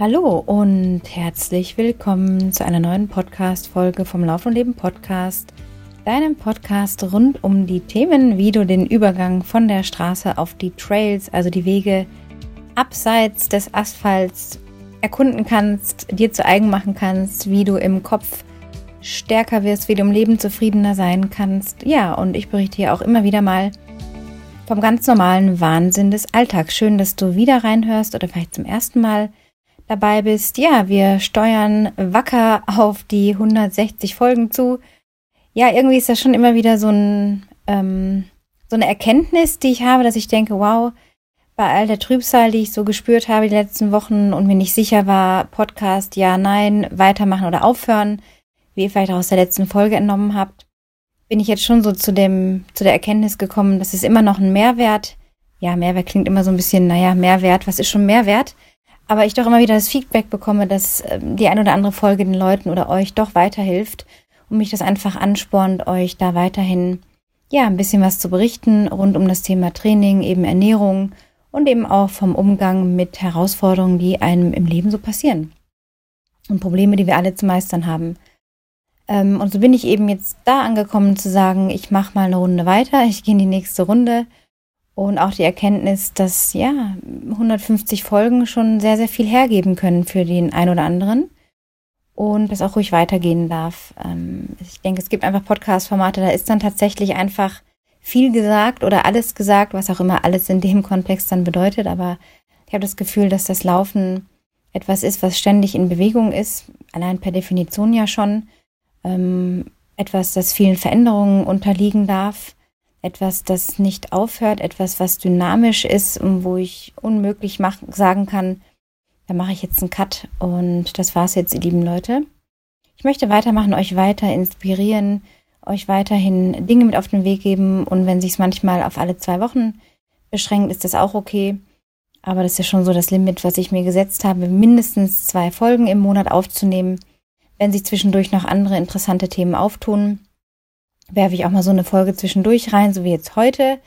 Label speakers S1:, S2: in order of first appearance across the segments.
S1: Hallo und herzlich willkommen zu einer neuen Podcast-Folge vom Lauf und Leben Podcast, deinem Podcast rund um die Themen, wie du den Übergang von der Straße auf die Trails, also die Wege abseits des Asphalts, erkunden kannst, dir zu eigen machen kannst, wie du im Kopf stärker wirst, wie du im Leben zufriedener sein kannst. Ja, und ich berichte hier auch immer wieder mal vom ganz normalen Wahnsinn des Alltags. Schön, dass du wieder reinhörst oder vielleicht zum ersten Mal dabei bist. Ja, wir steuern wacker auf die 160 Folgen zu. Ja, irgendwie ist das schon immer wieder so ein, ähm, so eine Erkenntnis, die ich habe, dass ich denke, wow, bei all der Trübsal, die ich so gespürt habe die letzten Wochen und mir nicht sicher war, Podcast, ja, nein, weitermachen oder aufhören, wie ihr vielleicht auch aus der letzten Folge entnommen habt, bin ich jetzt schon so zu dem, zu der Erkenntnis gekommen, dass es immer noch ein Mehrwert, ja, Mehrwert klingt immer so ein bisschen, naja, Mehrwert, was ist schon Mehrwert? Aber ich doch immer wieder das Feedback bekomme, dass ähm, die ein oder andere Folge den Leuten oder euch doch weiterhilft und mich das einfach anspornt, euch da weiterhin ja ein bisschen was zu berichten rund um das Thema Training, eben Ernährung und eben auch vom Umgang mit Herausforderungen, die einem im Leben so passieren und Probleme, die wir alle zu meistern haben. Ähm, und so bin ich eben jetzt da angekommen zu sagen, ich mache mal eine Runde weiter, ich gehe in die nächste Runde und auch die Erkenntnis, dass ja 150 Folgen schon sehr, sehr viel hergeben können für den einen oder anderen und das auch ruhig weitergehen darf. Ähm, ich denke, es gibt einfach Podcast-Formate, da ist dann tatsächlich einfach viel gesagt oder alles gesagt, was auch immer alles in dem Kontext dann bedeutet. Aber ich habe das Gefühl, dass das Laufen etwas ist, was ständig in Bewegung ist, allein per Definition ja schon. Ähm, etwas, das vielen Veränderungen unterliegen darf etwas, das nicht aufhört, etwas, was dynamisch ist und wo ich unmöglich mach, sagen kann, da mache ich jetzt einen Cut und das war's jetzt, ihr lieben Leute. Ich möchte weitermachen, euch weiter inspirieren, euch weiterhin Dinge mit auf den Weg geben und wenn sich es manchmal auf alle zwei Wochen beschränkt, ist das auch okay. Aber das ist ja schon so das Limit, was ich mir gesetzt habe, mindestens zwei Folgen im Monat aufzunehmen. Wenn sich zwischendurch noch andere interessante Themen auftun, werfe ich auch mal so eine Folge zwischendurch rein, so wie jetzt heute,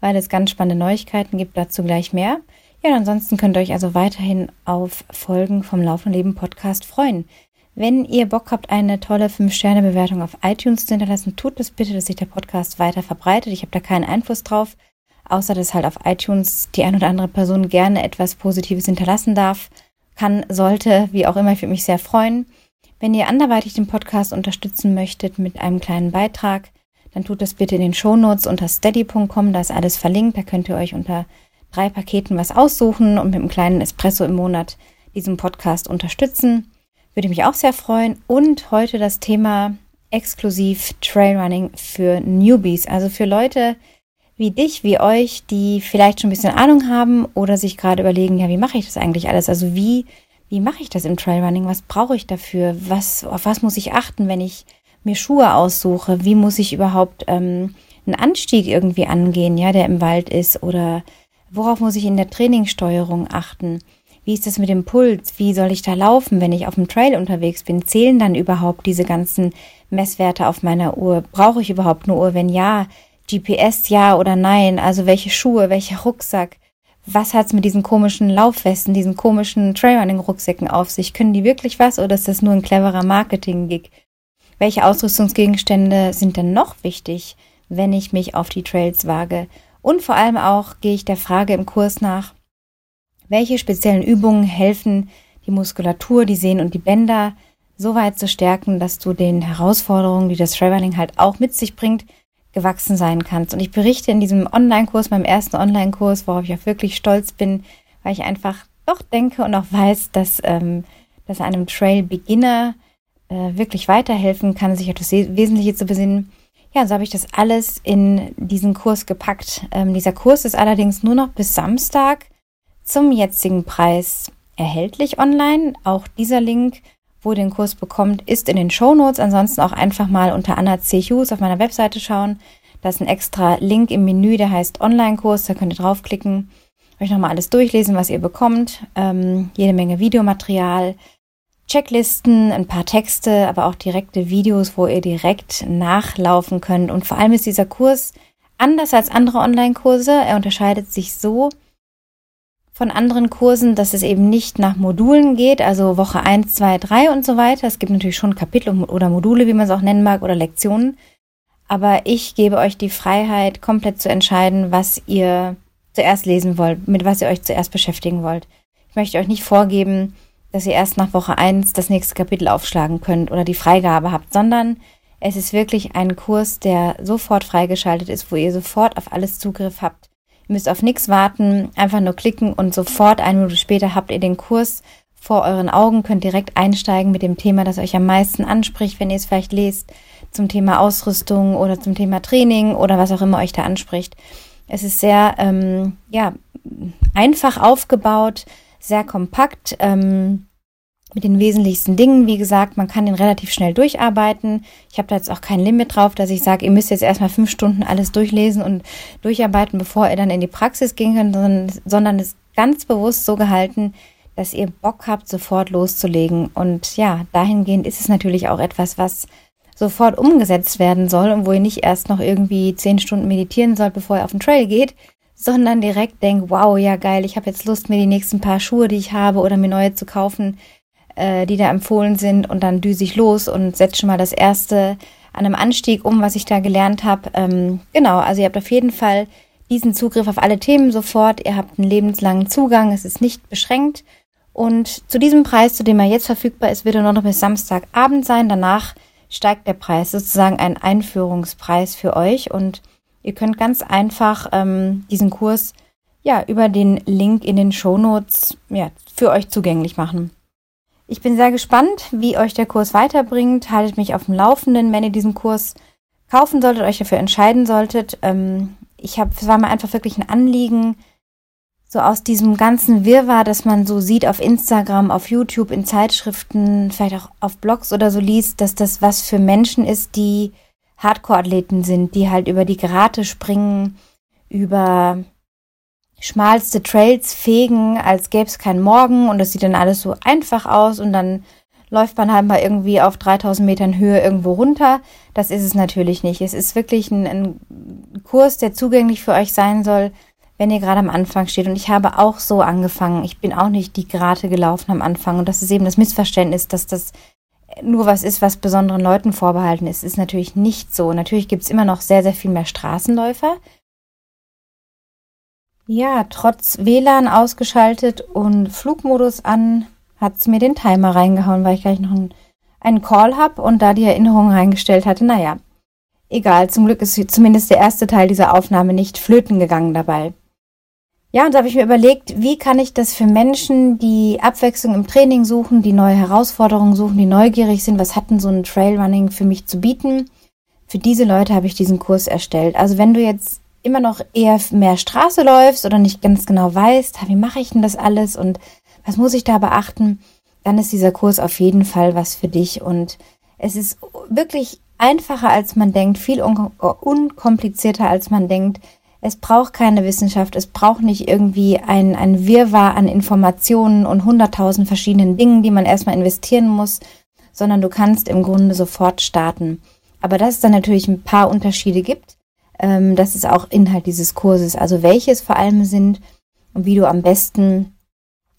S1: weil es ganz spannende Neuigkeiten gibt, dazu gleich mehr. Ja, ansonsten könnt ihr euch also weiterhin auf Folgen vom Laufen Leben Podcast freuen. Wenn ihr Bock habt, eine tolle 5-Sterne-Bewertung auf iTunes zu hinterlassen, tut das bitte, dass sich der Podcast weiter verbreitet. Ich habe da keinen Einfluss drauf, außer dass halt auf iTunes die ein oder andere Person gerne etwas Positives hinterlassen darf, kann, sollte, wie auch immer. Ich würde mich sehr freuen. Wenn ihr anderweitig den Podcast unterstützen möchtet mit einem kleinen Beitrag, dann tut das bitte in den Shownotes unter steady.com, da ist alles verlinkt, da könnt ihr euch unter drei Paketen was aussuchen und mit einem kleinen Espresso im Monat diesen Podcast unterstützen. Würde mich auch sehr freuen. Und heute das Thema exklusiv Trailrunning für Newbies, also für Leute wie dich, wie euch, die vielleicht schon ein bisschen Ahnung haben oder sich gerade überlegen, ja, wie mache ich das eigentlich alles? Also wie wie mache ich das im Trailrunning? Was brauche ich dafür? Was, auf was muss ich achten, wenn ich mir Schuhe aussuche? Wie muss ich überhaupt ähm, einen Anstieg irgendwie angehen, ja, der im Wald ist? Oder worauf muss ich in der Trainingssteuerung achten? Wie ist das mit dem Puls? Wie soll ich da laufen, wenn ich auf dem Trail unterwegs bin? Zählen dann überhaupt diese ganzen Messwerte auf meiner Uhr? Brauche ich überhaupt eine Uhr? Wenn ja, GPS ja oder nein? Also welche Schuhe, welcher Rucksack? Was hat's mit diesen komischen Laufwesten, diesen komischen Trailrunning-Rucksäcken auf sich? Können die wirklich was oder ist das nur ein cleverer Marketing-Gig? Welche Ausrüstungsgegenstände sind denn noch wichtig, wenn ich mich auf die Trails wage? Und vor allem auch gehe ich der Frage im Kurs nach, welche speziellen Übungen helfen, die Muskulatur, die Sehnen und die Bänder so weit zu stärken, dass du den Herausforderungen, die das Trailrunning halt auch mit sich bringt, gewachsen sein kannst. Und ich berichte in diesem Online-Kurs, meinem ersten Online-Kurs, worauf ich auch wirklich stolz bin, weil ich einfach doch denke und auch weiß, dass, ähm, dass einem Trail-Beginner äh, wirklich weiterhelfen kann, sich etwas Wesentliche zu besinnen. Ja, so habe ich das alles in diesen Kurs gepackt. Ähm, dieser Kurs ist allerdings nur noch bis Samstag zum jetzigen Preis erhältlich online. Auch dieser Link wo ihr den Kurs bekommt, ist in den Show Notes. Ansonsten auch einfach mal unter Anna C. Hughes auf meiner Webseite schauen. Da ist ein extra Link im Menü, der heißt Online-Kurs. Da könnt ihr draufklicken, euch nochmal alles durchlesen, was ihr bekommt. Ähm, jede Menge Videomaterial, Checklisten, ein paar Texte, aber auch direkte Videos, wo ihr direkt nachlaufen könnt. Und vor allem ist dieser Kurs anders als andere Online-Kurse. Er unterscheidet sich so, von anderen Kursen, dass es eben nicht nach Modulen geht, also Woche 1, 2, 3 und so weiter. Es gibt natürlich schon Kapitel oder Module, wie man es auch nennen mag, oder Lektionen. Aber ich gebe euch die Freiheit, komplett zu entscheiden, was ihr zuerst lesen wollt, mit was ihr euch zuerst beschäftigen wollt. Ich möchte euch nicht vorgeben, dass ihr erst nach Woche 1 das nächste Kapitel aufschlagen könnt oder die Freigabe habt, sondern es ist wirklich ein Kurs, der sofort freigeschaltet ist, wo ihr sofort auf alles Zugriff habt Ihr müsst auf nichts warten, einfach nur klicken und sofort eine Minute später habt ihr den Kurs vor euren Augen, könnt direkt einsteigen mit dem Thema, das euch am meisten anspricht, wenn ihr es vielleicht lest, zum Thema Ausrüstung oder zum Thema Training oder was auch immer euch da anspricht. Es ist sehr ähm, ja, einfach aufgebaut, sehr kompakt. Ähm, mit den wesentlichsten Dingen. Wie gesagt, man kann den relativ schnell durcharbeiten. Ich habe da jetzt auch kein Limit drauf, dass ich sage, ihr müsst jetzt erstmal fünf Stunden alles durchlesen und durcharbeiten, bevor ihr dann in die Praxis gehen könnt, sondern, sondern es ganz bewusst so gehalten, dass ihr Bock habt, sofort loszulegen. Und ja, dahingehend ist es natürlich auch etwas, was sofort umgesetzt werden soll und wo ihr nicht erst noch irgendwie zehn Stunden meditieren sollt, bevor ihr auf den Trail geht, sondern direkt denkt, wow, ja geil, ich habe jetzt Lust, mir die nächsten paar Schuhe, die ich habe oder mir neue zu kaufen, äh, die da empfohlen sind und dann düse ich los und setze schon mal das erste an einem Anstieg um, was ich da gelernt habe. Ähm, genau, also ihr habt auf jeden Fall diesen Zugriff auf alle Themen sofort. Ihr habt einen lebenslangen Zugang, es ist nicht beschränkt. Und zu diesem Preis, zu dem er jetzt verfügbar ist, wird er noch bis Samstagabend sein. Danach steigt der Preis, sozusagen ein Einführungspreis für euch. Und ihr könnt ganz einfach ähm, diesen Kurs ja über den Link in den Shownotes ja, für euch zugänglich machen. Ich bin sehr gespannt, wie euch der Kurs weiterbringt. Haltet mich auf dem Laufenden, wenn ihr diesen Kurs kaufen solltet, euch dafür entscheiden solltet. Ähm, ich habe, es war mir einfach wirklich ein Anliegen, so aus diesem ganzen Wirrwarr, das man so sieht auf Instagram, auf YouTube, in Zeitschriften, vielleicht auch auf Blogs oder so liest, dass das was für Menschen ist, die Hardcore-Athleten sind, die halt über die Grate springen, über schmalste Trails fegen, als gäbe es keinen Morgen und das sieht dann alles so einfach aus und dann läuft man halt mal irgendwie auf 3000 Metern Höhe irgendwo runter. Das ist es natürlich nicht. Es ist wirklich ein, ein Kurs, der zugänglich für euch sein soll, wenn ihr gerade am Anfang steht. Und ich habe auch so angefangen. Ich bin auch nicht die Grate gelaufen am Anfang. Und das ist eben das Missverständnis, dass das nur was ist, was besonderen Leuten vorbehalten ist. Ist natürlich nicht so. Natürlich gibt es immer noch sehr, sehr viel mehr Straßenläufer. Ja, trotz WLAN ausgeschaltet und Flugmodus an, hat's mir den Timer reingehauen, weil ich gleich noch einen, Call hab und da die Erinnerung reingestellt hatte. Naja, egal, zum Glück ist zumindest der erste Teil dieser Aufnahme nicht flöten gegangen dabei. Ja, und da habe ich mir überlegt, wie kann ich das für Menschen, die Abwechslung im Training suchen, die neue Herausforderungen suchen, die neugierig sind, was hat denn so ein Trailrunning für mich zu bieten? Für diese Leute habe ich diesen Kurs erstellt. Also wenn du jetzt immer noch eher mehr Straße läufst oder nicht ganz genau weißt, wie mache ich denn das alles und was muss ich da beachten, dann ist dieser Kurs auf jeden Fall was für dich. Und es ist wirklich einfacher, als man denkt, viel un unkomplizierter, als man denkt. Es braucht keine Wissenschaft, es braucht nicht irgendwie ein, ein Wirrwarr an Informationen und hunderttausend verschiedenen Dingen, die man erstmal investieren muss, sondern du kannst im Grunde sofort starten. Aber dass es dann natürlich ein paar Unterschiede gibt, ähm, das ist auch Inhalt dieses Kurses. Also welche es vor allem sind und wie du am besten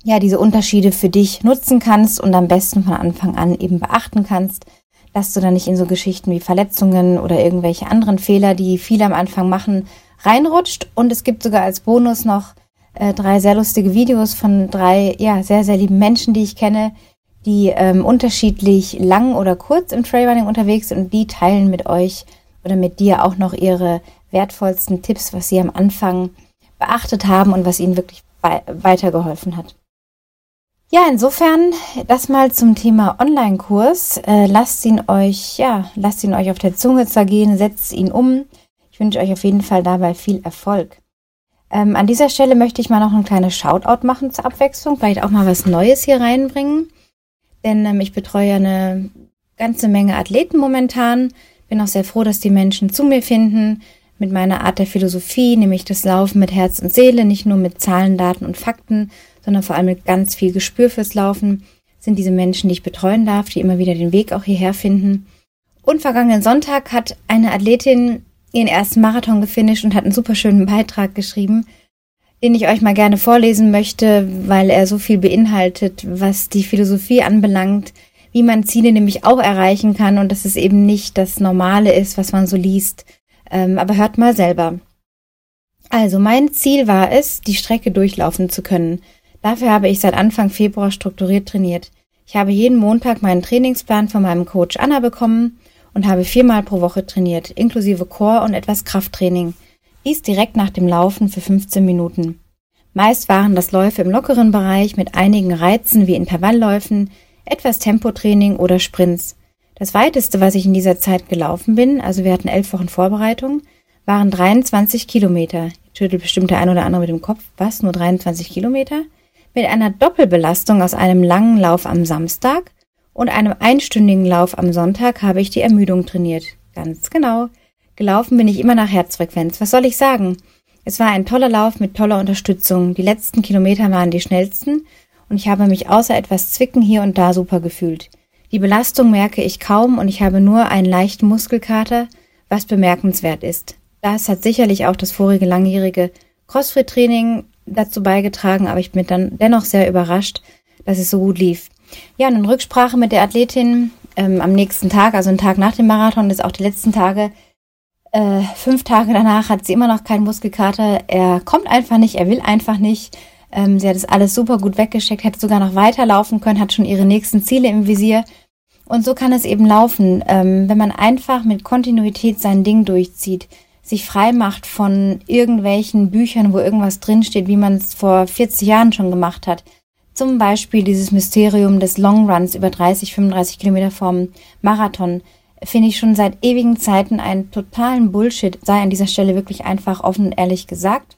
S1: ja diese Unterschiede für dich nutzen kannst und am besten von Anfang an eben beachten kannst, dass du dann nicht in so Geschichten wie Verletzungen oder irgendwelche anderen Fehler, die viele am Anfang machen, reinrutscht. Und es gibt sogar als Bonus noch äh, drei sehr lustige Videos von drei ja sehr sehr lieben Menschen, die ich kenne, die ähm, unterschiedlich lang oder kurz im Trailrunning unterwegs sind und die teilen mit euch oder mit dir auch noch ihre wertvollsten Tipps, was sie am Anfang beachtet haben und was ihnen wirklich weitergeholfen hat. Ja, insofern das mal zum Thema Online-Kurs. Äh, lasst ihn euch, ja, lasst ihn euch auf der Zunge zergehen, setzt ihn um. Ich wünsche euch auf jeden Fall dabei viel Erfolg. Ähm, an dieser Stelle möchte ich mal noch ein kleines Shoutout machen zur Abwechslung, vielleicht auch mal was Neues hier reinbringen. Denn ähm, ich betreue eine ganze Menge Athleten momentan bin auch sehr froh, dass die Menschen zu mir finden mit meiner Art der Philosophie, nämlich das Laufen mit Herz und Seele, nicht nur mit Zahlen, Daten und Fakten, sondern vor allem mit ganz viel Gespür fürs Laufen, sind diese Menschen, die ich betreuen darf, die immer wieder den Weg auch hierher finden. Und vergangenen Sonntag hat eine Athletin ihren ersten Marathon gefinisht und hat einen super schönen Beitrag geschrieben. den ich euch mal gerne vorlesen möchte, weil er so viel beinhaltet, was die Philosophie anbelangt, wie man Ziele nämlich auch erreichen kann und dass es eben nicht das Normale ist, was man so liest. Ähm, aber hört mal selber. Also mein Ziel war es, die Strecke durchlaufen zu können. Dafür habe ich seit Anfang Februar strukturiert trainiert. Ich habe jeden Montag meinen Trainingsplan von meinem Coach Anna bekommen und habe viermal pro Woche trainiert, inklusive Core und etwas Krafttraining. Dies direkt nach dem Laufen für 15 Minuten. Meist waren das Läufe im lockeren Bereich mit einigen Reizen wie Intervallläufen, etwas Tempotraining oder Sprints. Das weiteste, was ich in dieser Zeit gelaufen bin, also wir hatten elf Wochen Vorbereitung, waren 23 Kilometer. Jetzt schüttelt bestimmt der ein oder andere mit dem Kopf. Was? Nur 23 Kilometer? Mit einer Doppelbelastung aus einem langen Lauf am Samstag und einem einstündigen Lauf am Sonntag habe ich die Ermüdung trainiert. Ganz genau. Gelaufen bin ich immer nach Herzfrequenz. Was soll ich sagen? Es war ein toller Lauf mit toller Unterstützung. Die letzten Kilometer waren die schnellsten und ich habe mich außer etwas Zwicken hier und da super gefühlt. Die Belastung merke ich kaum und ich habe nur einen leichten Muskelkater, was bemerkenswert ist. Das hat sicherlich auch das vorige langjährige Crossfit-Training dazu beigetragen, aber ich bin dann dennoch sehr überrascht, dass es so gut lief. Ja, und in Rücksprache mit der Athletin ähm, am nächsten Tag, also einen Tag nach dem Marathon, ist auch die letzten Tage, äh, fünf Tage danach hat sie immer noch keinen Muskelkater. Er kommt einfach nicht, er will einfach nicht. Ähm, sie hat es alles super gut weggesteckt, hätte sogar noch weiterlaufen können, hat schon ihre nächsten Ziele im Visier. Und so kann es eben laufen, ähm, wenn man einfach mit Kontinuität sein Ding durchzieht, sich frei macht von irgendwelchen Büchern, wo irgendwas drinsteht, wie man es vor 40 Jahren schon gemacht hat. Zum Beispiel dieses Mysterium des Longruns über 30, 35 Kilometer vom Marathon finde ich schon seit ewigen Zeiten einen totalen Bullshit, sei an dieser Stelle wirklich einfach offen und ehrlich gesagt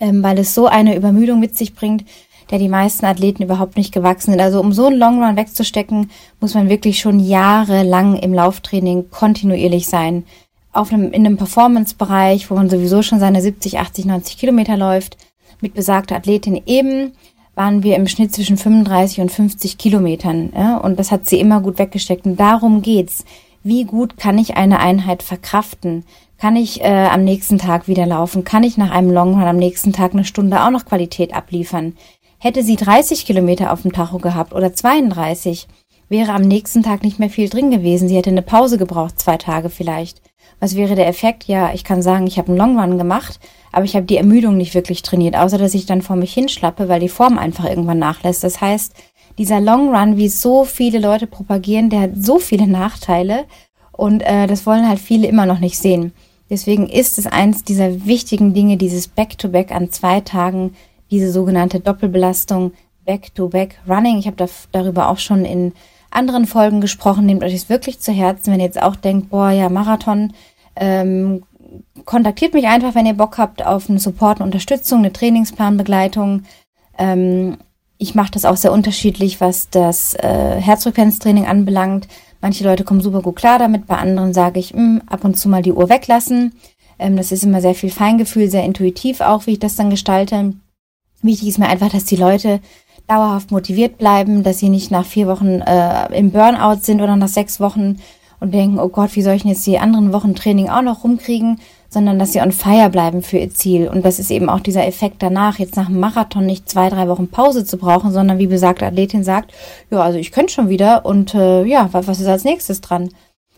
S1: ähm, weil es so eine Übermüdung mit sich bringt, der die meisten Athleten überhaupt nicht gewachsen sind. Also um so einen Long Run wegzustecken, muss man wirklich schon jahrelang im Lauftraining kontinuierlich sein. Auf einem, in einem Performance-Bereich, wo man sowieso schon seine 70, 80, 90 Kilometer läuft, mit besagter Athletin eben, waren wir im Schnitt zwischen 35 und 50 Kilometern. Ja? Und das hat sie immer gut weggesteckt. Und darum geht's. Wie gut kann ich eine Einheit verkraften? Kann ich äh, am nächsten Tag wieder laufen? Kann ich nach einem Longrun am nächsten Tag eine Stunde auch noch Qualität abliefern? Hätte sie 30 Kilometer auf dem Tacho gehabt oder 32, wäre am nächsten Tag nicht mehr viel drin gewesen. Sie hätte eine Pause gebraucht, zwei Tage vielleicht. Was wäre der Effekt? Ja, ich kann sagen, ich habe einen Longrun gemacht, aber ich habe die Ermüdung nicht wirklich trainiert, außer dass ich dann vor mich hinschlappe, weil die Form einfach irgendwann nachlässt. Das heißt, dieser Longrun, wie so viele Leute propagieren, der hat so viele Nachteile und äh, das wollen halt viele immer noch nicht sehen. Deswegen ist es eins dieser wichtigen Dinge, dieses Back-to-Back -back an zwei Tagen, diese sogenannte Doppelbelastung Back-to-Back-Running. Ich habe da, darüber auch schon in anderen Folgen gesprochen. Nehmt euch das wirklich zu Herzen, wenn ihr jetzt auch denkt, boah, ja, Marathon, ähm, kontaktiert mich einfach, wenn ihr Bock habt auf eine Support und Unterstützung, eine Trainingsplanbegleitung. Ähm, ich mache das auch sehr unterschiedlich, was das äh, Herzfrequenztraining anbelangt. Manche Leute kommen super gut klar damit, bei anderen sage ich, mh, hm, ab und zu mal die Uhr weglassen. Ähm, das ist immer sehr viel Feingefühl, sehr intuitiv auch, wie ich das dann gestalte. Wichtig ist mir einfach, dass die Leute dauerhaft motiviert bleiben, dass sie nicht nach vier Wochen äh, im Burnout sind oder nach sechs Wochen und denken, oh Gott, wie soll ich denn jetzt die anderen Wochen Training auch noch rumkriegen, sondern dass sie on fire bleiben für ihr Ziel. Und das ist eben auch dieser Effekt danach, jetzt nach dem Marathon nicht zwei, drei Wochen Pause zu brauchen, sondern wie besagte Athletin sagt, ja, also ich könnte schon wieder und äh, ja, was, ist als nächstes dran?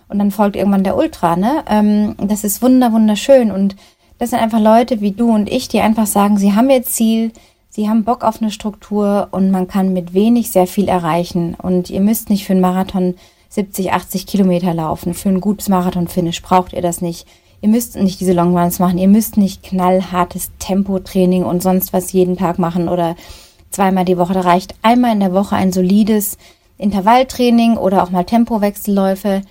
S1: Und dann folgt irgendwann der Ultra, ne? Ähm, das ist wunder, wunderschön. Und das sind einfach Leute wie du und ich, die einfach sagen, sie haben ihr Ziel, sie haben Bock auf eine Struktur und man kann mit wenig sehr viel erreichen. Und ihr müsst nicht für einen Marathon 70, 80 Kilometer laufen. Für ein gutes Marathon-Finish braucht ihr das nicht. Ihr müsst nicht diese Longruns machen. Ihr müsst nicht knallhartes Tempotraining und sonst was jeden Tag machen oder zweimal die Woche. Da reicht einmal in der Woche ein solides Intervalltraining oder auch mal Tempowechselläufe.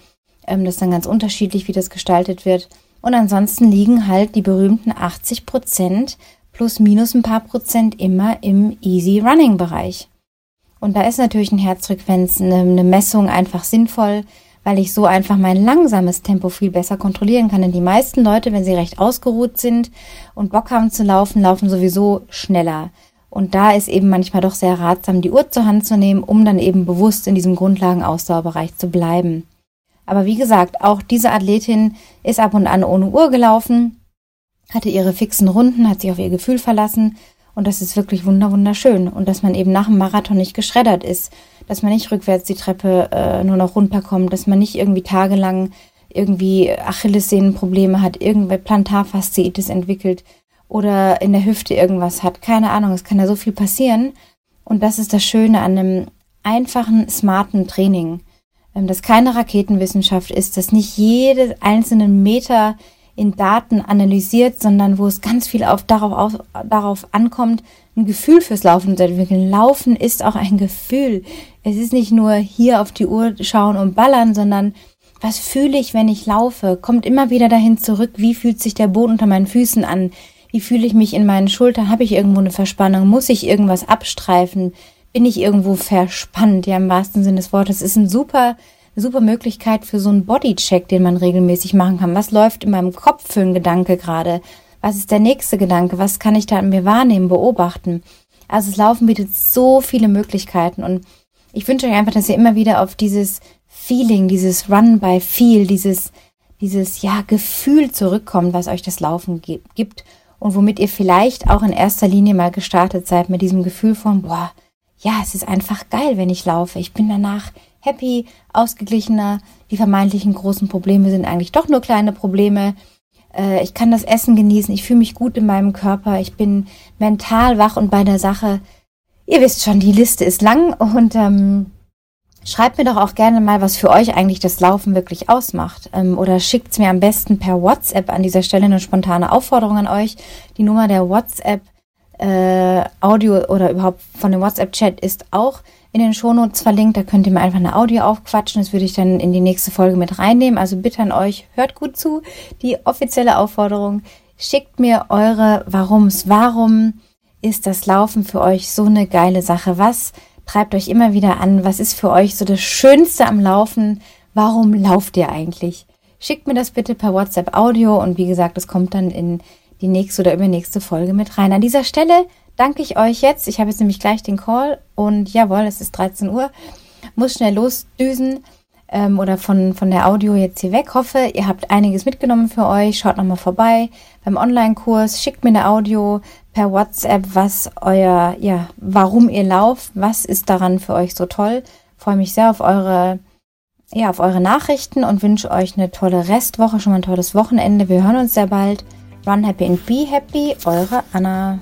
S1: Ähm, das ist dann ganz unterschiedlich, wie das gestaltet wird. Und ansonsten liegen halt die berühmten 80 Prozent plus minus ein paar Prozent immer im Easy Running Bereich. Und da ist natürlich eine Herzfrequenz, eine, eine Messung einfach sinnvoll weil ich so einfach mein langsames Tempo viel besser kontrollieren kann. Denn die meisten Leute, wenn sie recht ausgeruht sind und Bock haben zu laufen, laufen sowieso schneller. Und da ist eben manchmal doch sehr ratsam, die Uhr zur Hand zu nehmen, um dann eben bewusst in diesem Grundlagenausdauerbereich zu bleiben. Aber wie gesagt, auch diese Athletin ist ab und an ohne Uhr gelaufen. hatte ihre fixen Runden, hat sich auf ihr Gefühl verlassen und das ist wirklich wunderschön. Und dass man eben nach dem Marathon nicht geschreddert ist, dass man nicht rückwärts die Treppe äh, nur noch runterkommt, dass man nicht irgendwie tagelang irgendwie Achillessehnenprobleme hat, irgendwer Plantarfasziitis entwickelt oder in der Hüfte irgendwas hat. Keine Ahnung, es kann ja so viel passieren. Und das ist das Schöne an einem einfachen, smarten Training. Ähm, dass keine Raketenwissenschaft ist, dass nicht jede einzelne Meter in Daten analysiert, sondern wo es ganz viel auf, darauf, auf, darauf ankommt, ein Gefühl fürs Laufen zu entwickeln. Laufen ist auch ein Gefühl. Es ist nicht nur hier auf die Uhr schauen und ballern, sondern was fühle ich, wenn ich laufe? Kommt immer wieder dahin zurück, wie fühlt sich der Boden unter meinen Füßen an? Wie fühle ich mich in meinen Schultern? Habe ich irgendwo eine Verspannung? Muss ich irgendwas abstreifen? Bin ich irgendwo verspannt? Ja, im wahrsten Sinne des Wortes. Es ist ein super super Möglichkeit für so einen Bodycheck, den man regelmäßig machen kann. Was läuft in meinem Kopf für ein Gedanke gerade? Was ist der nächste Gedanke? Was kann ich da an mir wahrnehmen, beobachten? Also das Laufen bietet so viele Möglichkeiten und ich wünsche euch einfach, dass ihr immer wieder auf dieses Feeling, dieses Run by Feel, dieses, dieses, ja, Gefühl zurückkommt, was euch das Laufen gibt und womit ihr vielleicht auch in erster Linie mal gestartet seid mit diesem Gefühl von, boah, ja, es ist einfach geil, wenn ich laufe. Ich bin danach happy, ausgeglichener. Die vermeintlichen großen Probleme sind eigentlich doch nur kleine Probleme. Äh, ich kann das Essen genießen. Ich fühle mich gut in meinem Körper. Ich bin mental wach und bei der Sache. Ihr wisst schon, die Liste ist lang und ähm, schreibt mir doch auch gerne mal, was für euch eigentlich das Laufen wirklich ausmacht. Ähm, oder schickt's mir am besten per WhatsApp an dieser Stelle eine spontane Aufforderung an euch. Die Nummer der WhatsApp äh, Audio oder überhaupt von dem WhatsApp-Chat ist auch in den Shownotes verlinkt. Da könnt ihr mir einfach eine Audio aufquatschen. Das würde ich dann in die nächste Folge mit reinnehmen. Also bitte an euch, hört gut zu. Die offizielle Aufforderung, schickt mir eure Warums. Warum ist das Laufen für euch so eine geile Sache? Was treibt euch immer wieder an? Was ist für euch so das Schönste am Laufen? Warum lauft ihr eigentlich? Schickt mir das bitte per WhatsApp Audio und wie gesagt, es kommt dann in die nächste oder übernächste Folge mit rein. An dieser Stelle danke ich euch jetzt. Ich habe jetzt nämlich gleich den Call und jawohl, es ist 13 Uhr. Muss schnell losdüsen ähm, oder von, von der Audio jetzt hier weg. Hoffe, ihr habt einiges mitgenommen für euch. Schaut nochmal vorbei beim Online-Kurs. Schickt mir eine Audio per WhatsApp, was euer, ja, warum ihr lauft. Was ist daran für euch so toll? Freue mich sehr auf eure ja, auf eure Nachrichten und wünsche euch eine tolle Restwoche, schon mal ein tolles Wochenende. Wir hören uns sehr bald. Run happy and be happy, eure Anna.